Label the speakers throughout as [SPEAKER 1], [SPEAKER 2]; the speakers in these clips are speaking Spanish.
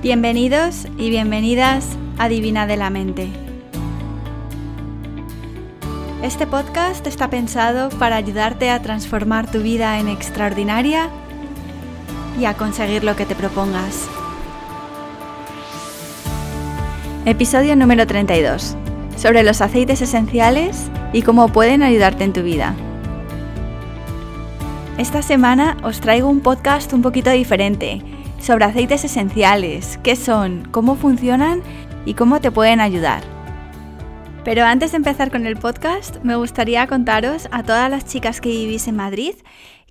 [SPEAKER 1] Bienvenidos y bienvenidas a Divina de la Mente. Este podcast está pensado para ayudarte a transformar tu vida en extraordinaria y a conseguir lo que te propongas. Episodio número 32. Sobre los aceites esenciales y cómo pueden ayudarte en tu vida. Esta semana os traigo un podcast un poquito diferente sobre aceites esenciales, qué son, cómo funcionan y cómo te pueden ayudar. Pero antes de empezar con el podcast, me gustaría contaros a todas las chicas que vivís en Madrid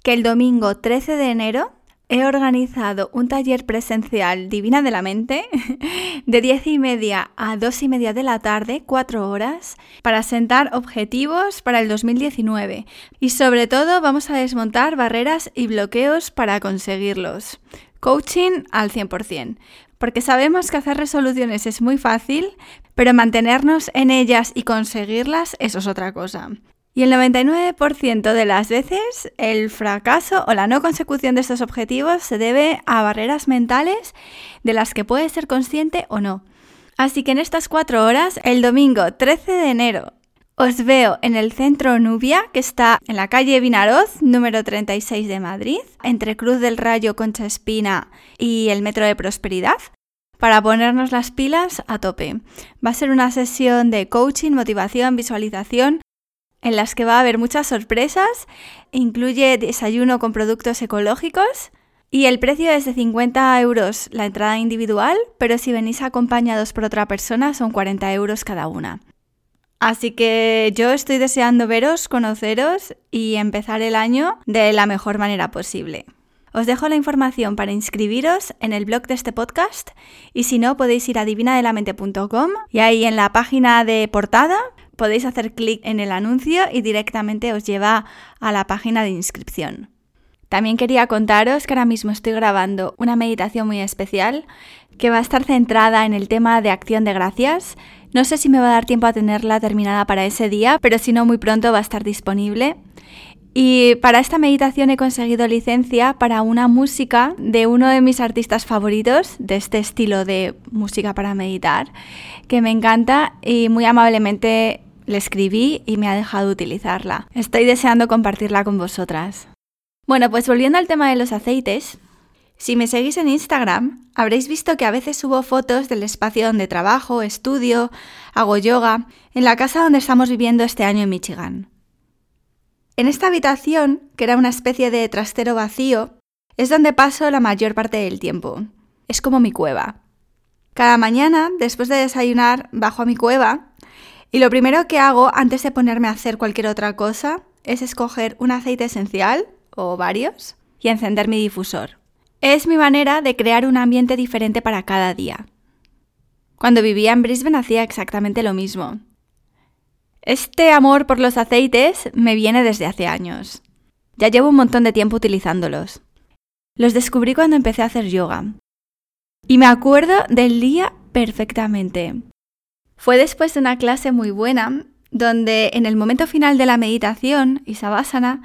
[SPEAKER 1] que el domingo 13 de enero he organizado un taller presencial Divina de la Mente de 10 y media a 2 y media de la tarde, 4 horas, para sentar objetivos para el 2019. Y sobre todo vamos a desmontar barreras y bloqueos para conseguirlos. Coaching al 100%, porque sabemos que hacer resoluciones es muy fácil, pero mantenernos en ellas y conseguirlas, eso es otra cosa. Y el 99% de las veces el fracaso o la no consecución de estos objetivos se debe a barreras mentales de las que puedes ser consciente o no. Así que en estas cuatro horas, el domingo 13 de enero os veo en el centro Nubia, que está en la calle Vinaroz, número 36 de Madrid, entre Cruz del Rayo, Concha Espina y el Metro de Prosperidad, para ponernos las pilas a tope. Va a ser una sesión de coaching, motivación, visualización, en las que va a haber muchas sorpresas. Incluye desayuno con productos ecológicos. Y el precio es de 50 euros la entrada individual, pero si venís acompañados por otra persona son 40 euros cada una. Así que yo estoy deseando veros, conoceros y empezar el año de la mejor manera posible. Os dejo la información para inscribiros en el blog de este podcast y si no podéis ir a divinadelamente.com y ahí en la página de portada podéis hacer clic en el anuncio y directamente os lleva a la página de inscripción. También quería contaros que ahora mismo estoy grabando una meditación muy especial que va a estar centrada en el tema de acción de gracias no sé si me va a dar tiempo a tenerla terminada para ese día, pero si no, muy pronto va a estar disponible. Y para esta meditación he conseguido licencia para una música de uno de mis artistas favoritos, de este estilo de música para meditar, que me encanta y muy amablemente le escribí y me ha dejado utilizarla. Estoy deseando compartirla con vosotras. Bueno, pues volviendo al tema de los aceites, si me seguís en Instagram, habréis visto que a veces subo fotos del espacio donde trabajo, estudio, hago yoga, en la casa donde estamos viviendo este año en Michigan. En esta habitación, que era una especie de trastero vacío, es donde paso la mayor parte del tiempo. Es como mi cueva. Cada mañana, después de desayunar, bajo a mi cueva y lo primero que hago antes de ponerme a hacer cualquier otra cosa es escoger un aceite esencial, o varios, y encender mi difusor. Es mi manera de crear un ambiente diferente para cada día. Cuando vivía en Brisbane hacía exactamente lo mismo. Este amor por los aceites me viene desde hace años. Ya llevo un montón de tiempo utilizándolos. Los descubrí cuando empecé a hacer yoga. Y me acuerdo del día perfectamente. Fue después de una clase muy buena, donde en el momento final de la meditación y sabásana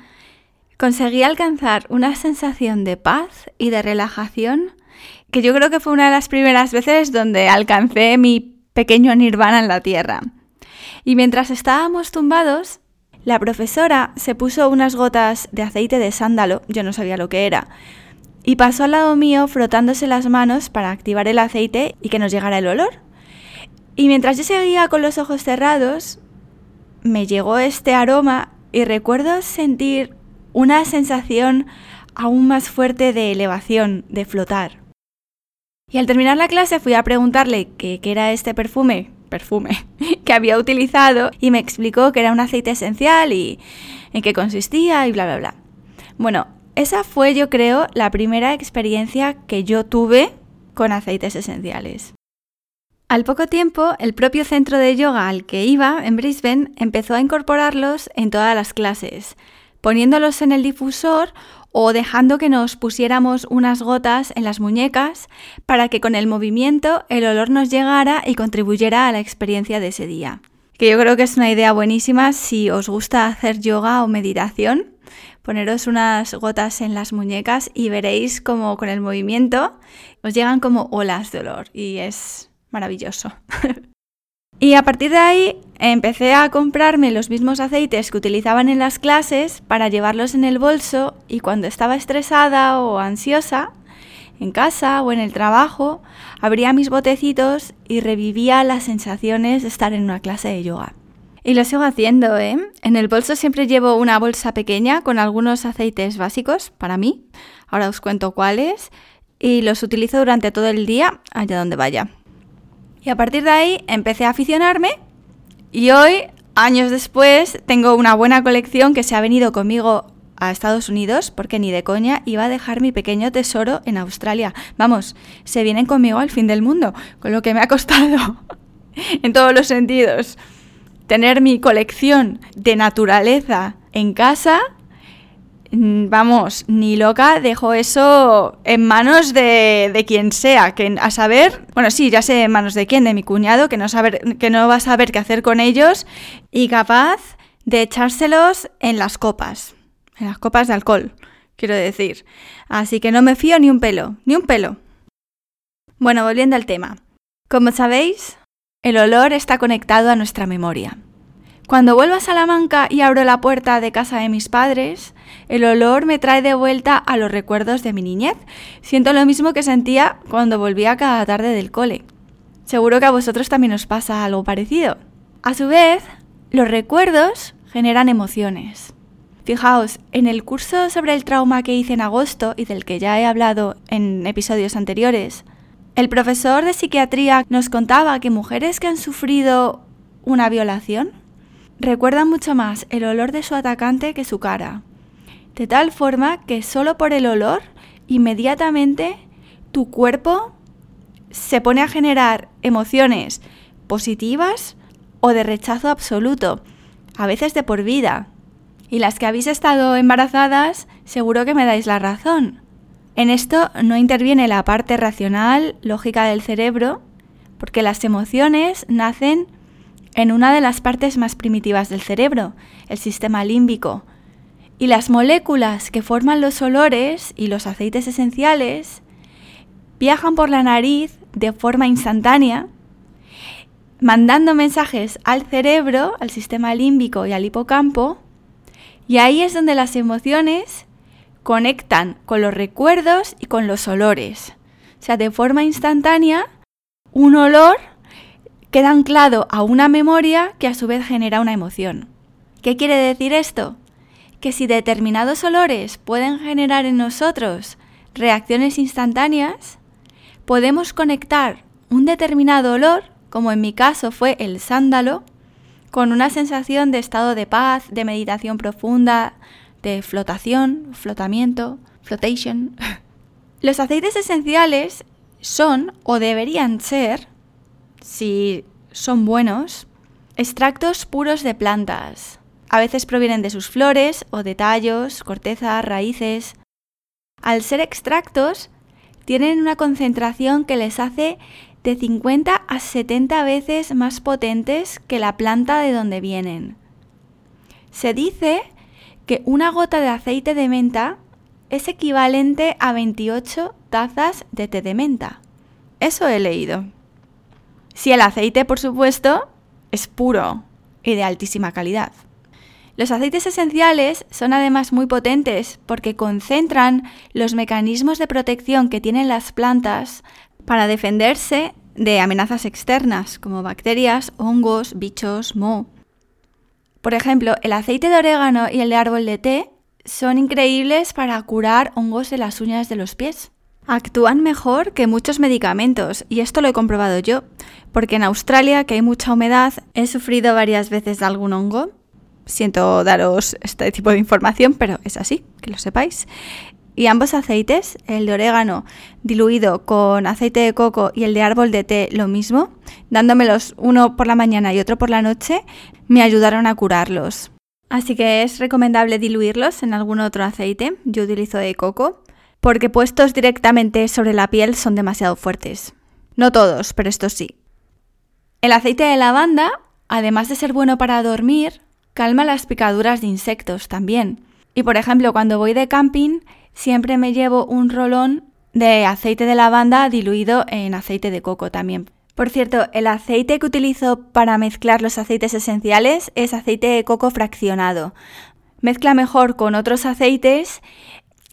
[SPEAKER 1] conseguí alcanzar una sensación de paz y de relajación que yo creo que fue una de las primeras veces donde alcancé mi pequeño nirvana en la tierra. Y mientras estábamos tumbados, la profesora se puso unas gotas de aceite de sándalo, yo no sabía lo que era, y pasó al lado mío frotándose las manos para activar el aceite y que nos llegara el olor. Y mientras yo seguía con los ojos cerrados, me llegó este aroma y recuerdo sentir una sensación aún más fuerte de elevación, de flotar. Y al terminar la clase fui a preguntarle qué, era este perfume, perfume, que había utilizado y me explicó que era un aceite esencial y en qué consistía y bla, bla, bla. Bueno, esa fue yo creo la primera experiencia que yo tuve con aceites esenciales. Al poco tiempo, el propio centro de yoga al que iba en Brisbane empezó a incorporarlos en todas las clases, poniéndolos en el difusor o dejando que nos pusiéramos unas gotas en las muñecas para que con el movimiento el olor nos llegara y contribuyera a la experiencia de ese día. Que yo creo que es una idea buenísima si os gusta hacer yoga o meditación. poneros unas gotas en las muñecas y veréis como con el movimiento os llegan como olas de olor y es maravilloso. y a partir de ahí empecé a comprarme los mismos aceites que utilizaban en las clases para llevarlos en el bolso y cuando estaba estresada o ansiosa, en casa o en el trabajo, abría mis botecitos y revivía las sensaciones de estar en una clase de yoga. Y lo sigo haciendo, ¿eh? En el bolso siempre llevo una bolsa pequeña con algunos aceites básicos para mí. Ahora os cuento cuáles. Y los utilizo durante todo el día, allá donde vaya. Y a partir de ahí empecé a aficionarme. Y hoy, años después, tengo una buena colección que se ha venido conmigo a Estados Unidos, porque ni de coña iba a dejar mi pequeño tesoro en Australia. Vamos, se vienen conmigo al fin del mundo, con lo que me ha costado en todos los sentidos tener mi colección de naturaleza en casa, vamos, ni loca dejo eso en manos de, quien sea, que a saber, bueno, sí, ya sé en manos de quién, de mi cuñado, que no, saber, que no va a saber qué hacer con ellos y capaz de echárselos en las copas, en las copas de alcohol, quiero decir. Así que no me fío ni un pelo, ni un pelo. Bueno, volviendo al tema. Como sabéis, el olor está conectado a nuestra memoria. Cuando vuelvo a Salamanca y abro la puerta de casa de mis padres, el olor me trae de vuelta a los recuerdos de mi niñez. Siento lo mismo que sentía cuando volvía cada tarde del cole. Seguro que a vosotros también os pasa algo parecido. A su vez, los recuerdos generan emociones. Fijaos, en el curso sobre el trauma que hice en agosto y del que ya he hablado en episodios anteriores, el profesor de psiquiatría nos contaba que mujeres que han sufrido una violación recuerdan mucho más el olor de su atacante que su cara, de tal forma que solo por el olor inmediatamente tu cuerpo se pone a generar emociones positivas o de rechazo absoluto, a veces de por vida. Y las que habéis estado embarazadas, seguro que me dais la razón. En esto no interviene la parte racional, lógica del cerebro, porque las emociones nacen en una de las partes más primitivas del cerebro, el sistema límbico. Y las moléculas que forman los olores y los aceites esenciales viajan por la nariz de forma instantánea, mandando mensajes al cerebro, al sistema límbico y al hipocampo, y ahí es donde las emociones conectan con los recuerdos y con los olores. O sea, de forma instantánea, un olor queda anclado a una memoria que a su vez genera una emoción. ¿Qué quiere decir esto? Que si determinados olores pueden generar en nosotros reacciones instantáneas, podemos conectar un determinado olor, como en mi caso fue el sándalo, con una sensación de estado de paz, de meditación profunda, de flotación, flotamiento, flotation. Los aceites esenciales son o deberían ser, si son buenos, extractos puros de plantas. A veces provienen de sus flores o de tallos, corteza, raíces. Al ser extractos, tienen una concentración que les hace de 50 a 70 veces más potentes que la planta de donde vienen. Se dice que una gota de aceite de menta es equivalente a 28 tazas de té de menta. Eso he leído. Si el aceite, por supuesto, es puro y de altísima calidad. Los aceites esenciales son además muy potentes porque concentran los mecanismos de protección que tienen las plantas para defenderse de amenazas externas como bacterias, hongos, bichos, moho. Por ejemplo, el aceite de orégano y el de árbol de té son increíbles para curar hongos de las uñas de los pies. Actúan mejor que muchos medicamentos y esto lo he comprobado yo, porque en Australia, que hay mucha humedad, he sufrido varias veces de algún hongo. Siento daros este tipo de información, pero es así, que lo sepáis. Y ambos aceites, el de orégano diluido con aceite de coco y el de árbol de té lo mismo, dándomelos uno por la mañana y otro por la noche, me ayudaron a curarlos. Así que es recomendable diluirlos en algún otro aceite. Yo utilizo de coco, porque puestos directamente sobre la piel son demasiado fuertes. No todos, pero estos sí. El aceite de lavanda, además de ser bueno para dormir, calma las picaduras de insectos también Y por ejemplo, cuando voy de camping, siempre me llevo un rolón de aceite de lavanda diluido en aceite de coco también. Por cierto, el aceite que utilizo para mezclar los aceites esenciales es aceite de coco fraccionado. Mezcla mejor con otros aceites,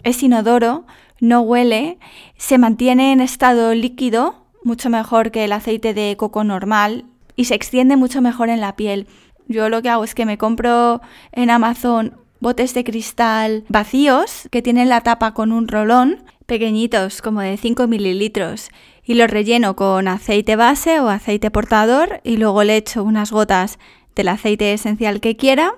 [SPEAKER 1] es inodoro, no huele, se mantiene en estado líquido, mucho mejor que el aceite de coco normal, y se extiende mucho mejor en la piel. Yo lo que hago es que me compro en Amazon botes de cristal vacíos que tienen la tapa con un rolón, pequeñitos, como de 5 mililitros, y los relleno con aceite base o aceite portador y luego le echo unas gotas del aceite esencial que quiera.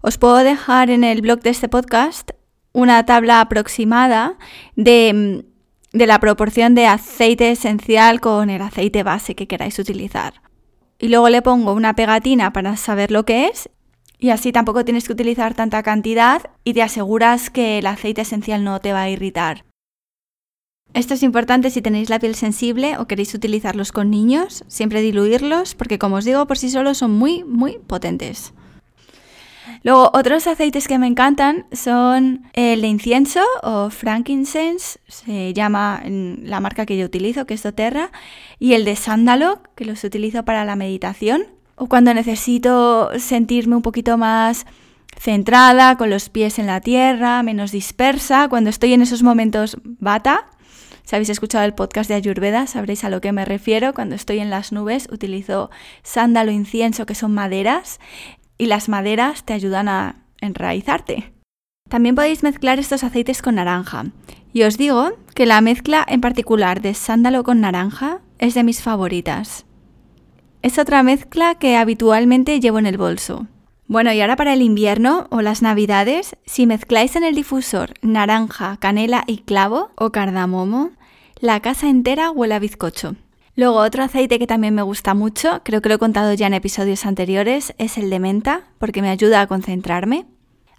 [SPEAKER 1] Os puedo dejar en el blog de este podcast una tabla aproximada de, de la proporción de aceite esencial con el aceite base que queráis utilizar y luego le pongo una pegatina para saber lo que es y así tampoco tienes que utilizar tanta cantidad y te aseguras que el aceite esencial no te va a irritar. Esto es importante si tenéis la piel sensible o queréis utilizarlos con niños, siempre diluirlos porque como os digo por sí solos son muy muy potentes. Luego, otros aceites que me encantan son el de incienso o frankincense, se llama la marca que yo utilizo, que es doTERRA, y el de sándalo, que los utilizo para la meditación, o cuando necesito sentirme un poquito más centrada, con los pies en la tierra, menos dispersa, cuando estoy en esos momentos bata. Si habéis escuchado el podcast de Ayurveda, sabréis a lo que me refiero. Cuando estoy en las nubes, utilizo sándalo, incienso, que son maderas, y las maderas te ayudan a enraizarte. También podéis mezclar estos aceites con naranja. Y os digo que la mezcla en particular de sándalo con naranja es de mis favoritas. Es otra mezcla que habitualmente llevo en el bolso. Bueno, y ahora para el invierno o las navidades, si mezcláis en el difusor naranja, canela y clavo o cardamomo, la casa entera huele a bizcocho. Luego otro aceite que también me gusta mucho, creo que lo he contado ya en episodios anteriores, es el de menta, porque me ayuda a concentrarme.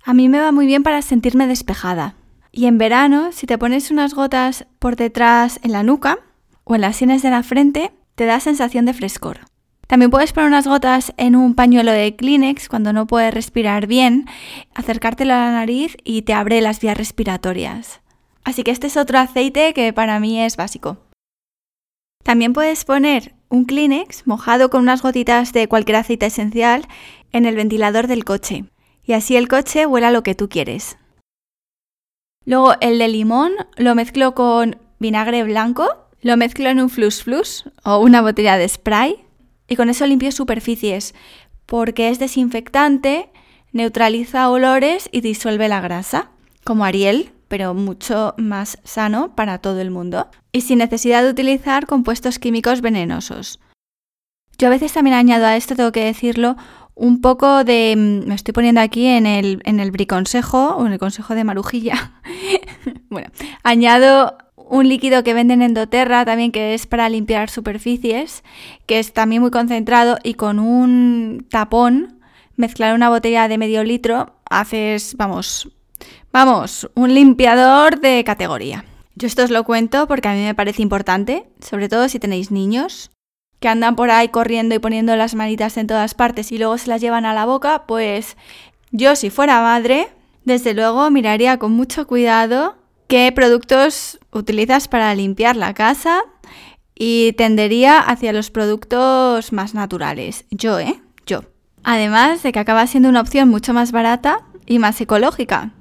[SPEAKER 1] A mí me va muy bien para sentirme despejada. Y en verano, si te pones unas gotas por detrás en la nuca o en las sienes de la frente, te da sensación de frescor. También puedes poner unas gotas en un pañuelo de Kleenex cuando no puedes respirar bien, acercártelo a la nariz y te abre las vías respiratorias. Así que este es otro aceite que para mí es básico. También puedes poner un Kleenex mojado con unas gotitas de cualquier aceite esencial en el ventilador del coche y así el coche huela lo que tú quieres. Luego el de limón lo mezclo con vinagre blanco, lo mezclo en un flus flus o una botella de spray y con eso limpio superficies porque es desinfectante, neutraliza olores y disuelve la grasa, como Ariel, pero mucho más sano para todo el mundo y sin necesidad de utilizar compuestos químicos venenosos. Yo a veces también añado a esto, tengo que decirlo, un poco de... Mm, me estoy poniendo aquí en el, en el briconsejo o en el consejo de Marujilla. bueno, añado un líquido que venden en doTERRA también que es para limpiar superficies, que es también muy concentrado y con un tapón, mezclar una botella de medio litro, haces, vamos, vamos, un limpiador de categoría. Yo esto os lo cuento porque a mí me parece importante, sobre todo si tenéis niños que andan por ahí corriendo y poniendo las manitas en todas partes y luego se las llevan a la boca, pues yo si fuera madre, desde luego miraría con mucho cuidado qué productos utilizas para limpiar la casa y tendería hacia los productos más naturales. Yo, ¿eh? Yo. Además de que acaba siendo una opción mucho más barata y más ecológica.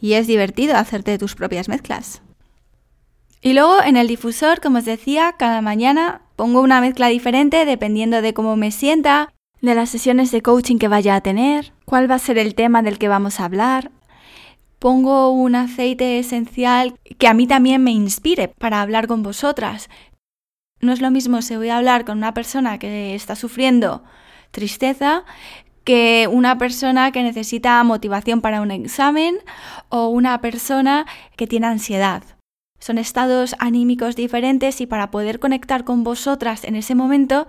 [SPEAKER 1] Y es divertido hacerte tus propias mezclas. Y luego en el difusor, como os decía, cada mañana pongo una mezcla diferente dependiendo de cómo me sienta, de las sesiones de coaching que vaya a tener, cuál va a ser el tema del que vamos a hablar. Pongo un aceite esencial que a mí también me inspire para hablar con vosotras. No es lo mismo si voy a hablar con una persona que está sufriendo tristeza que una persona que necesita motivación para un examen o una persona que tiene ansiedad. Son estados anímicos diferentes y para poder conectar con vosotras en ese momento,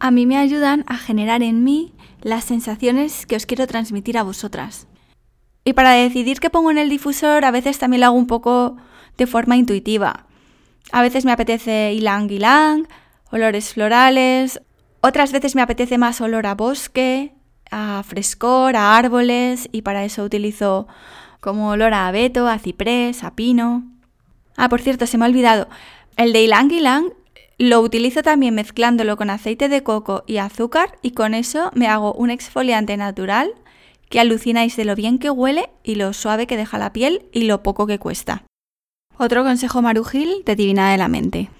[SPEAKER 1] a mí me ayudan a generar en mí las sensaciones que os quiero transmitir a vosotras. Y para decidir qué pongo en el difusor, a veces también lo hago un poco de forma intuitiva. A veces me apetece ylang ylang, olores florales, otras veces me apetece más olor a bosque, a frescor, a árboles y para eso utilizo como olor a abeto, a ciprés, a pino. Ah, por cierto, se me ha olvidado. El de ylang ylang lo utilizo también mezclándolo con aceite de coco y azúcar y con eso me hago un exfoliante natural que alucináis de lo bien que huele y lo suave que deja la piel y lo poco que cuesta. Otro consejo marujil de Divina de la Mente.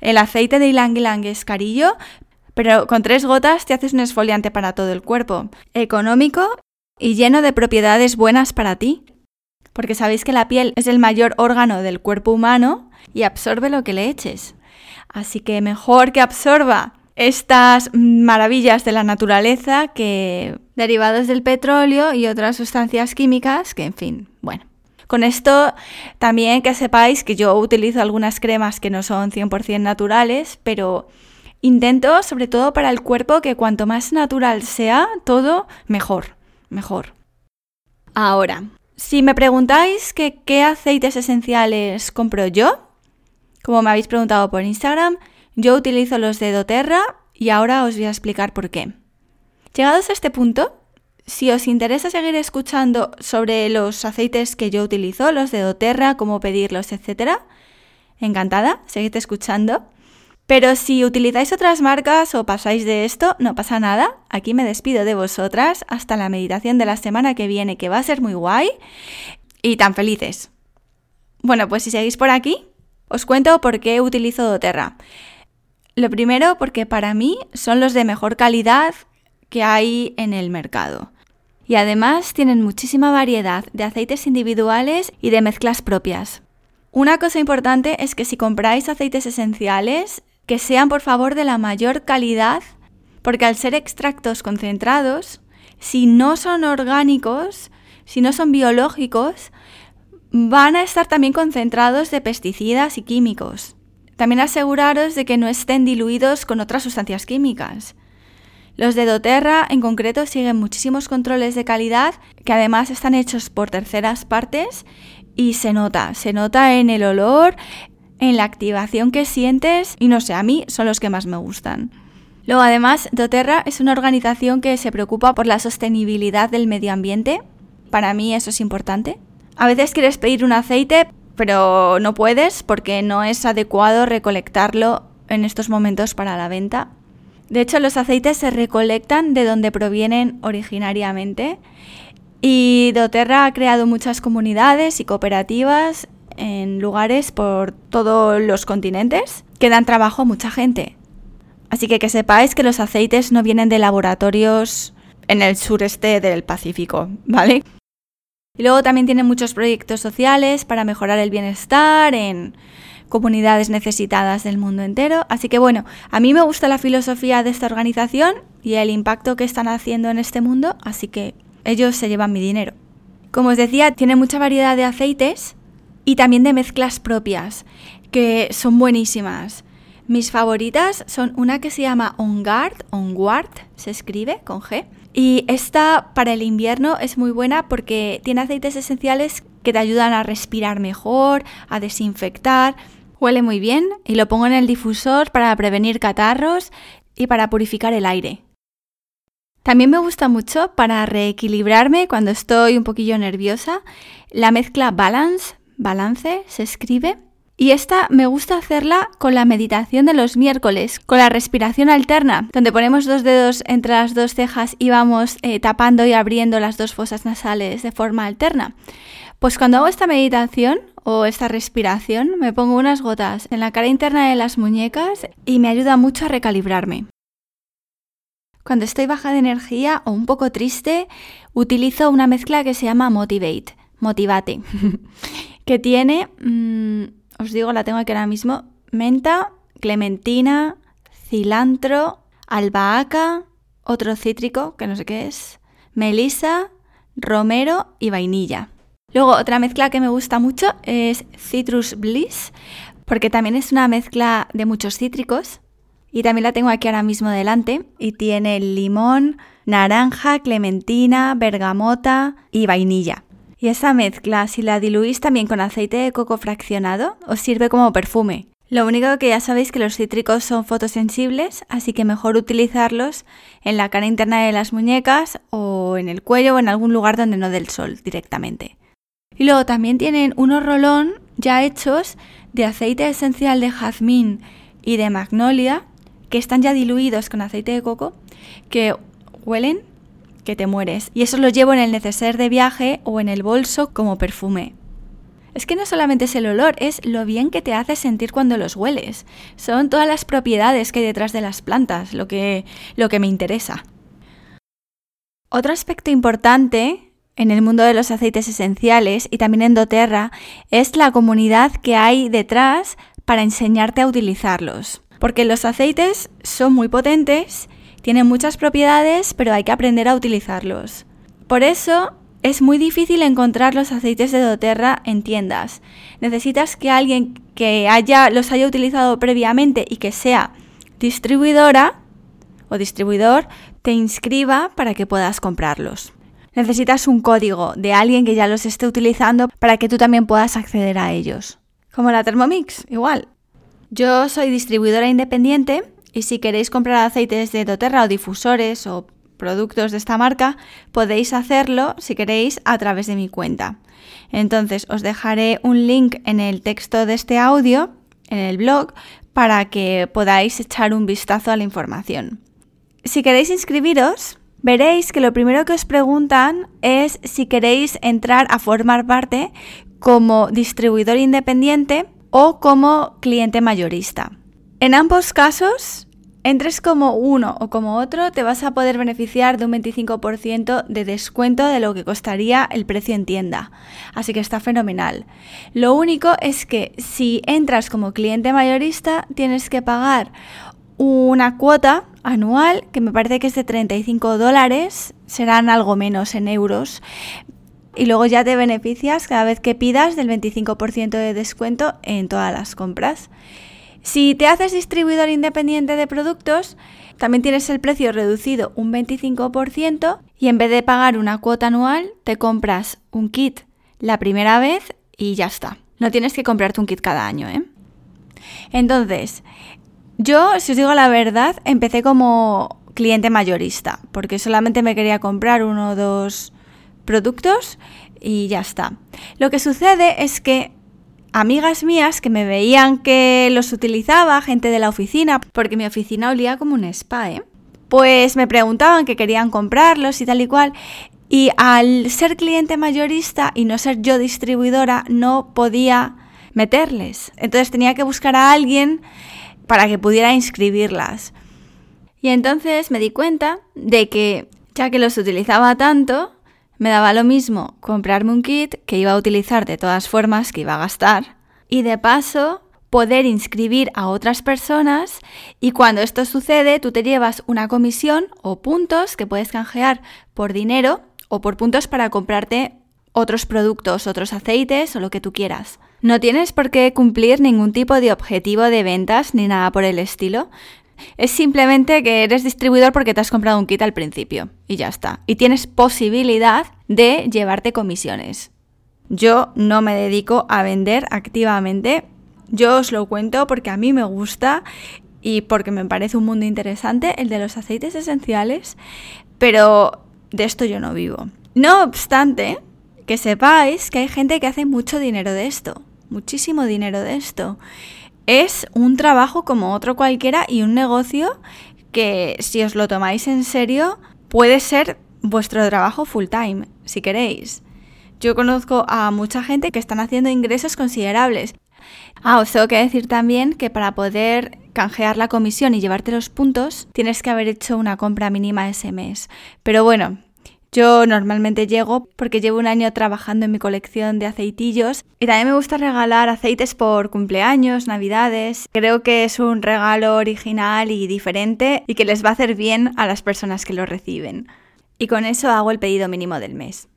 [SPEAKER 1] El aceite de ylang ylang es carillo, pero con tres gotas te haces un exfoliante para todo el cuerpo, económico y lleno de propiedades buenas para ti. Porque sabéis que la piel es el mayor órgano del cuerpo humano y absorbe lo que le eches. Así que mejor que absorba estas maravillas de la naturaleza que derivados del petróleo y otras sustancias químicas que, en fin, bueno. Con esto también que sepáis que yo utilizo algunas cremas que no son 100% naturales, pero intento sobre todo para el cuerpo que cuanto más natural sea todo, mejor, mejor. Ahora, si me preguntáis qué aceites esenciales compro yo, como me habéis preguntado por Instagram, yo utilizo los de doTERRA y ahora os voy a explicar por qué. Llegados a este punto, si os interesa seguir escuchando sobre los aceites que yo utilizo, los de doTERRA, cómo pedirlos, etc., encantada, seguid escuchando. Pero si utilizáis otras marcas o pasáis de esto, no pasa nada. Aquí me despido de vosotras hasta la meditación de la semana que viene, que va a ser muy guay y tan felices. Bueno, pues si seguís por aquí, os cuento por qué utilizo doTERRA. Lo primero, porque para mí son los de mejor calidad que hay en el mercado. Y además tienen muchísima variedad de aceites individuales y de mezclas propias. Una cosa importante es que si compráis aceites esenciales, que sean por favor de la mayor calidad, porque al ser extractos concentrados, si no son orgánicos, si no son biológicos, van a estar también concentrados de pesticidas y químicos. También aseguraros de que no estén diluidos con otras sustancias químicas. Los de doTERRA en concreto siguen muchísimos controles de calidad que además están hechos por terceras partes y se nota, se nota en el olor, en la activación que sientes y no sé, a mí son los que más me gustan. Luego además doTERRA es una organización que se preocupa por la sostenibilidad del medio ambiente. Para mí eso es importante. A veces quieres pedir un aceite, pero no puedes porque no es adecuado recolectarlo en estos momentos para la venta. De hecho, los aceites se recolectan de donde provienen originariamente y doTERRA ha creado muchas comunidades y cooperativas en lugares por todos los continentes que dan trabajo a mucha gente. Así que que sepáis que los aceites no vienen de laboratorios en el sureste del Pacífico, ¿vale? Y luego también tiene muchos proyectos sociales para mejorar el bienestar en comunidades necesitadas del mundo entero. Así que bueno, a mí me gusta la filosofía de esta organización y el impacto que están haciendo en este mundo, así que ellos se llevan mi dinero. Como os decía, tiene mucha variedad de aceites y también de mezclas propias, que son buenísimas. Mis favoritas son una que se llama On Guard, se escribe con G, y esta para el invierno es muy buena porque tiene aceites esenciales que te ayudan a respirar mejor, a desinfectar. Huele muy bien y lo pongo en el difusor para prevenir catarros y para purificar el aire. También me gusta mucho para reequilibrarme cuando estoy un poquillo nerviosa la mezcla Balance, balance se escribe, y esta me gusta hacerla con la meditación de los miércoles, con la respiración alterna, donde ponemos dos dedos entre las dos cejas y vamos eh, tapando y abriendo las dos fosas nasales de forma alterna. Pues cuando hago esta meditación o esta respiración, me pongo unas gotas en la cara interna de las muñecas y me ayuda mucho a recalibrarme. Cuando estoy baja de energía o un poco triste, utilizo una mezcla que se llama Motivate, Motivate, que tiene mm, os digo, la tengo aquí ahora mismo, menta, clementina, cilantro, albahaca, otro cítrico, que no sé qué es, melisa, romero y vainilla. Luego otra mezcla que me gusta mucho es Citrus Bliss, porque también es una mezcla de muchos cítricos y también la tengo aquí ahora mismo delante y tiene limón, naranja, clementina, bergamota y vainilla. Y esa mezcla, si la diluís también con aceite de coco fraccionado, os sirve como perfume. Lo único que ya sabéis que los cítricos son fotosensibles, así que mejor utilizarlos en la cara interna de las muñecas o en el cuello o en algún lugar donde no dé el sol directamente. Y luego también tienen unos rolón ya hechos de aceite esencial de jazmín y de magnolia, que están ya diluidos con aceite de coco, que huelen que te mueres. Y eso lo llevo en el neceser de viaje o en el bolso como perfume. Es que no solamente es el olor, es lo bien que te hace sentir cuando los hueles. Son todas las propiedades que hay detrás de las plantas, lo que, lo que me interesa. Otro aspecto importante en el mundo de los aceites esenciales y también en doTERRA es la comunidad que hay detrás para enseñarte a utilizarlos. Porque los aceites son muy potentes, tienen muchas propiedades, pero hay que aprender a utilizarlos. Por eso es muy difícil encontrar los aceites de doTERRA en tiendas. Necesitas que alguien que haya, los haya utilizado previamente y que sea distribuidora o distribuidor te inscriba para que puedas comprarlos. Necesitas un código de alguien que ya los esté utilizando para que tú también puedas acceder a ellos. Como la Thermomix, igual. Yo soy distribuidora independiente y si queréis comprar aceites de doTERRA o difusores o productos de esta marca, podéis hacerlo si queréis a través de mi cuenta. Entonces os dejaré un link en el texto de este audio, en el blog, para que podáis echar un vistazo a la información. Si queréis inscribiros, veréis que lo primero que os preguntan es si queréis entrar a formar parte como distribuidor independiente o como cliente mayorista. En ambos casos, entres como uno o como otro, te vas a poder beneficiar de un 25% de descuento de lo que costaría el precio en tienda. Así que está fenomenal. Lo único es que si entras como cliente mayorista, tienes que pagar una cuota anual que me parece que es de 35 dólares, serán algo menos en euros. Y luego ya te beneficias cada vez que pidas del 25% de descuento en todas las compras. Si te haces distribuidor independiente de productos, también tienes el precio reducido un 25% y en vez de pagar una cuota anual, te compras un kit la primera vez y ya está. No tienes que comprarte un kit cada año, ¿eh? Entonces, yo, si os digo la verdad, empecé como cliente mayorista, porque solamente me quería comprar uno o dos productos y ya está. Lo que sucede es que amigas mías que me veían que los utilizaba, gente de la oficina, porque mi oficina olía como un spa, ¿eh? Pues me preguntaban que querían comprarlos y tal y cual. Y al ser cliente mayorista y no ser yo distribuidora, no podía meterles. Entonces tenía que buscar a alguien para que pudiera inscribirlas. Y entonces me di cuenta de que, ya que los utilizaba tanto, me daba lo mismo comprarme un kit que iba a utilizar de todas formas, que iba a gastar, y de paso poder inscribir a otras personas y cuando esto sucede tú te llevas una comisión o puntos que puedes canjear por dinero o por puntos para comprarte otros productos, otros aceites o lo que tú quieras. No tienes por qué cumplir ningún tipo de objetivo de ventas ni nada por el estilo. Es simplemente que eres distribuidor porque te has comprado un kit al principio y ya está. Y tienes posibilidad de llevarte comisiones. Yo no me dedico a vender activamente. Yo os lo cuento porque a mí me gusta y porque me parece un mundo interesante el de los aceites esenciales, pero de esto yo no vivo. No obstante, que sepáis que hay gente que hace mucho dinero de esto, muchísimo dinero de esto es un trabajo como otro cualquiera y un negocio que si os lo tomáis en serio puede ser vuestro trabajo full time, si queréis. Yo conozco a mucha gente que están haciendo ingresos considerables. Ah, os tengo que decir también que para poder canjear la comisión y llevarte los puntos, tienes que haber hecho una compra mínima ese mes. Pero bueno, yo normalmente llego porque llevo un año trabajando en mi colección de aceitillos y también me gusta regalar aceites por cumpleaños, navidades. Creo que es un regalo original y diferente y que les va a hacer bien a las personas que lo reciben. Y con eso hago el pedido mínimo del mes.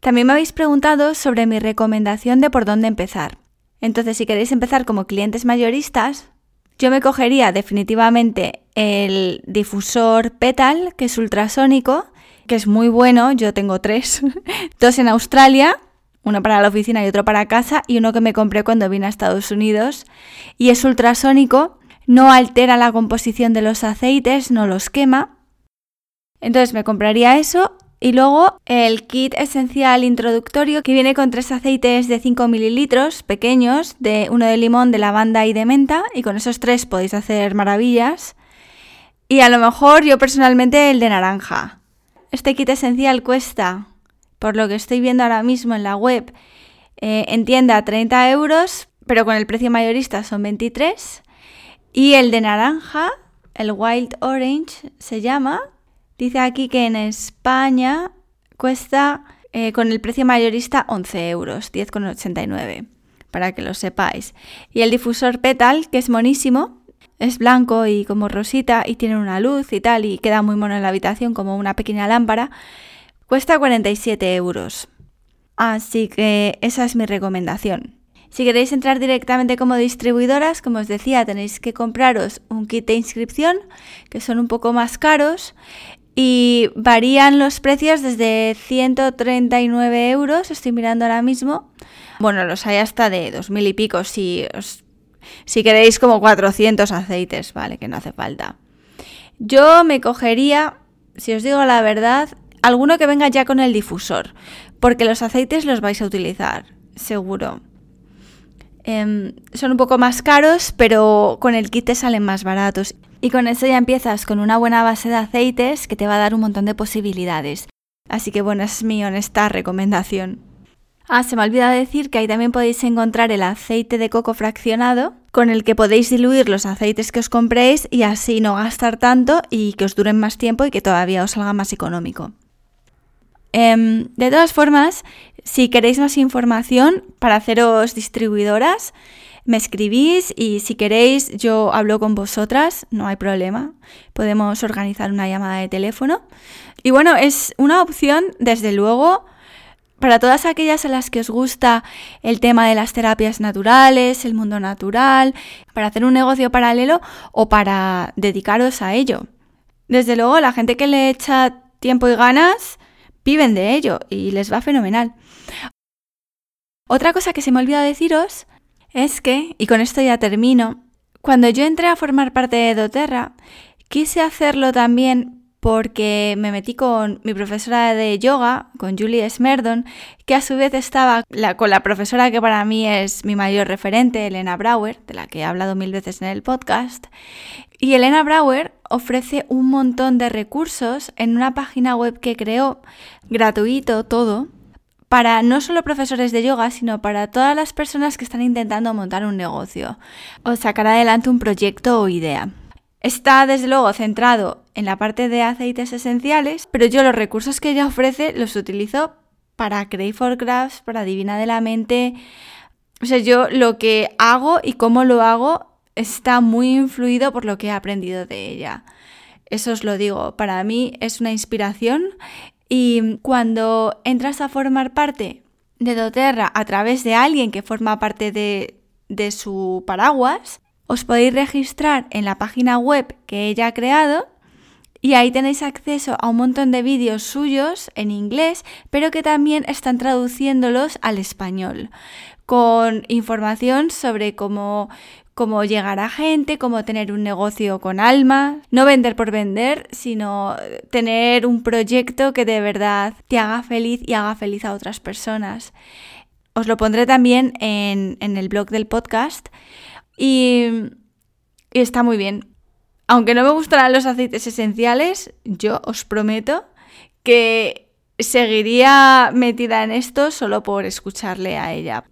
[SPEAKER 1] También me habéis preguntado sobre mi recomendación de por dónde empezar. Entonces, si queréis empezar como clientes mayoristas, yo me cogería definitivamente el difusor Petal, que es ultrasónico, que es muy bueno. Yo tengo tres, dos en Australia, uno para la oficina y otro para casa, y uno que me compré cuando vine a Estados Unidos. Y es ultrasónico, no altera la composición de los aceites, no los quema. Entonces me compraría eso Y luego el kit esencial introductorio que viene con tres aceites de 5 mililitros pequeños, de uno de limón, de lavanda y de menta. Y con esos tres podéis hacer maravillas. Y a lo mejor yo personalmente el de naranja. Este kit esencial cuesta, por lo que estoy viendo ahora mismo en la web, eh, en tienda 30 euros, pero con el precio mayorista son 23. Y el de naranja, el Wild Orange se llama, dice aquí que en España cuesta eh, con el precio mayorista 11 euros, 10,89, para que lo sepáis. Y el difusor Petal, que es monísimo, es blanco y como rosita y tiene una luz y tal y queda muy mono en la habitación como una pequeña lámpara, cuesta 47 euros. Así que esa es mi recomendación. Si queréis entrar directamente como distribuidoras, como os decía, tenéis que compraros un kit de inscripción, que son un poco más caros, y varían los precios desde 139 euros, estoy mirando ahora mismo. Bueno, los hay hasta de 2.000 y pico si, si queréis como 400 aceites, ¿vale? Que no hace falta. Yo me cogería, si os digo la verdad, alguno que venga ya con el difusor, porque los aceites los vais a utilizar, seguro. Em, son un poco más caros, pero con el kit te salen más baratos. Y con eso ya empiezas con una buena base de aceites que te va a dar un montón de posibilidades. Así que bueno, es mi honesta recomendación. Ah, se me olvida decir que ahí también podéis encontrar el aceite de coco fraccionado, con el que podéis diluir los aceites que os compréis y así no gastar tanto y que os duren más tiempo y que todavía os salga más económico. Em, de todas formas, si queréis más información para haceros distribuidoras, me escribís y si queréis yo hablo con vosotras, no hay problema. Podemos organizar una llamada de teléfono. Y bueno, es una opción, desde luego, para todas aquellas a las que os gusta el tema de las terapias naturales, el mundo natural, para hacer un negocio paralelo o para dedicaros a ello. Desde luego, la gente que le echa tiempo y ganas, viven de ello y les va fenomenal. Otra cosa que se me olvida deciros es que, y con esto ya termino, cuando yo entré a formar parte de doTERRA, quise hacerlo también porque me metí con mi profesora de yoga, con Julie Smerdon, que a su vez estaba con la profesora que para mí es mi mayor referente, Elena Brauer, de la que he hablado mil veces en el podcast. Y Elena Brauer ofrece un montón de recursos en una página web que creó, gratuito todo, para no solo profesores de yoga, sino para todas las personas que están intentando montar un negocio o sacar adelante un proyecto o idea. Está desde luego centrado en la parte de aceites esenciales, pero yo los recursos que ella ofrece los utilizo para Create for Crafts, para Divina de la Mente. O sea, yo lo que hago y cómo lo hago está muy influido por lo que he aprendido de ella. Eso os lo digo, para mí es una inspiración y cuando entras a formar parte de doTERRA a través de alguien que forma parte de, de su paraguas, os podéis registrar en la página web que ella ha creado y ahí tenéis acceso a un montón de vídeos suyos en inglés, pero que también están traduciéndolos al español, con información sobre cómo, cómo llegar a gente, cómo tener un negocio con alma, no vender por vender, sino tener un proyecto que de verdad te haga feliz y haga feliz a otras personas. Os lo pondré también en, en el blog del podcast y, está muy bien. Aunque no me gustarán los aceites esenciales, yo os prometo que seguiría metida en esto solo por escucharle a ella.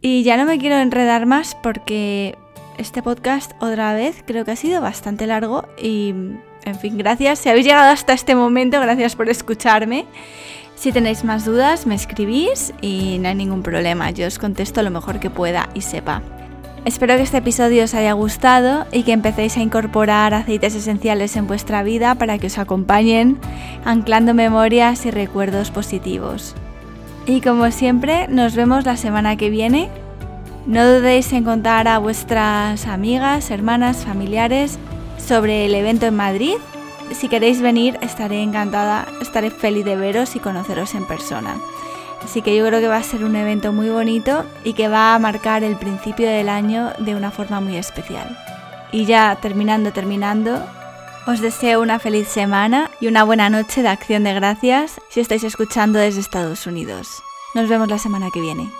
[SPEAKER 1] Y ya no me quiero enredar más porque este podcast otra vez creo que ha sido bastante largo y en fin, gracias. Si habéis llegado hasta este momento, gracias por escucharme. Si tenéis más dudas, me escribís y no hay ningún problema. Yo os contesto lo mejor que pueda y sepa. Espero que este episodio os haya gustado y que empecéis a incorporar aceites esenciales en vuestra vida para que os acompañen, anclando memorias y recuerdos positivos. Y como siempre, nos vemos la semana que viene. No dudéis en contar a vuestras amigas, hermanas, familiares sobre el evento en Madrid. Si queréis venir, estaré encantada, estaré feliz de veros y conoceros en persona. Así que yo creo que va a ser un evento muy bonito y que va a marcar el principio del año de una forma muy especial. Y ya terminando, terminando, Os deseo una feliz semana y una buena noche de acción de gracias si estáis escuchando desde Estados Unidos. Nos vemos la semana que viene.